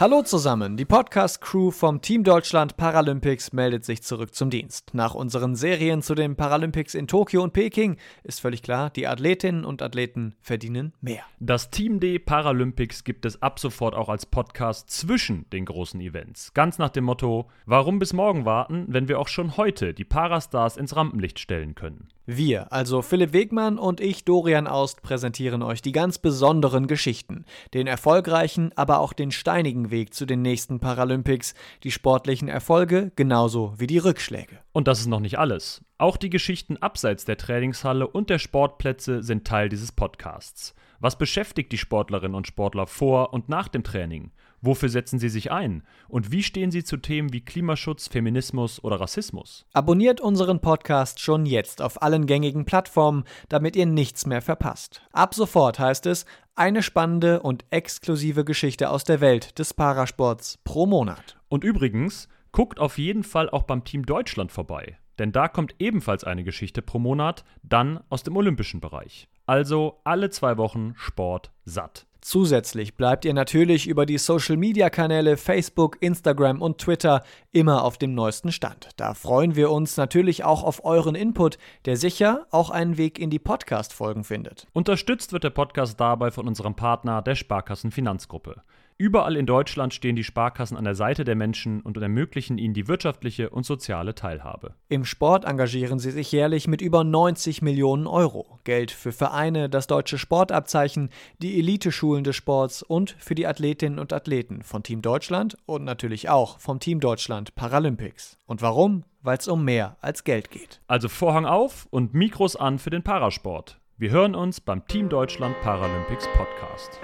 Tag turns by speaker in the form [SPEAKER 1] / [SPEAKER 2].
[SPEAKER 1] Hallo zusammen, die Podcast-Crew vom Team Deutschland Paralympics meldet sich zurück zum Dienst. Nach unseren Serien zu den Paralympics in Tokio und Peking ist völlig klar, die Athletinnen und Athleten verdienen mehr.
[SPEAKER 2] Das Team D Paralympics gibt es ab sofort auch als Podcast zwischen den großen Events. Ganz nach dem Motto, warum bis morgen warten, wenn wir auch schon heute die Parastars ins Rampenlicht stellen können.
[SPEAKER 1] Wir, also Philipp Wegmann und ich, Dorian Aust, präsentieren euch die ganz besonderen Geschichten, den erfolgreichen, aber auch den steinigen Weg zu den nächsten Paralympics, die sportlichen Erfolge genauso wie die Rückschläge.
[SPEAKER 2] Und das ist noch nicht alles. Auch die Geschichten abseits der Trainingshalle und der Sportplätze sind Teil dieses Podcasts. Was beschäftigt die Sportlerinnen und Sportler vor und nach dem Training? Wofür setzen sie sich ein? Und wie stehen sie zu Themen wie Klimaschutz, Feminismus oder Rassismus?
[SPEAKER 1] Abonniert unseren Podcast schon jetzt auf allen gängigen Plattformen, damit ihr nichts mehr verpasst. Ab sofort heißt es eine spannende und exklusive Geschichte aus der Welt des Parasports pro Monat.
[SPEAKER 2] Und übrigens, guckt auf jeden Fall auch beim Team Deutschland vorbei. Denn da kommt ebenfalls eine Geschichte pro Monat, dann aus dem olympischen Bereich. Also alle zwei Wochen Sport satt.
[SPEAKER 1] Zusätzlich bleibt ihr natürlich über die Social-Media-Kanäle Facebook, Instagram und Twitter immer auf dem neuesten Stand. Da freuen wir uns natürlich auch auf euren Input, der sicher auch einen Weg in die Podcast-Folgen findet.
[SPEAKER 2] Unterstützt wird der Podcast dabei von unserem Partner, der Sparkassen Finanzgruppe. Überall in Deutschland stehen die Sparkassen an der Seite der Menschen und ermöglichen ihnen die wirtschaftliche und soziale Teilhabe.
[SPEAKER 1] Im Sport engagieren sie sich jährlich mit über 90 Millionen Euro. Geld für Vereine, das deutsche Sportabzeichen, die Eliteschulen des Sports und für die Athletinnen und Athleten von Team Deutschland und natürlich auch vom Team Deutschland Paralympics. Und warum? Weil es um mehr als Geld geht.
[SPEAKER 2] Also Vorhang auf und Mikros an für den Parasport. Wir hören uns beim Team Deutschland Paralympics Podcast.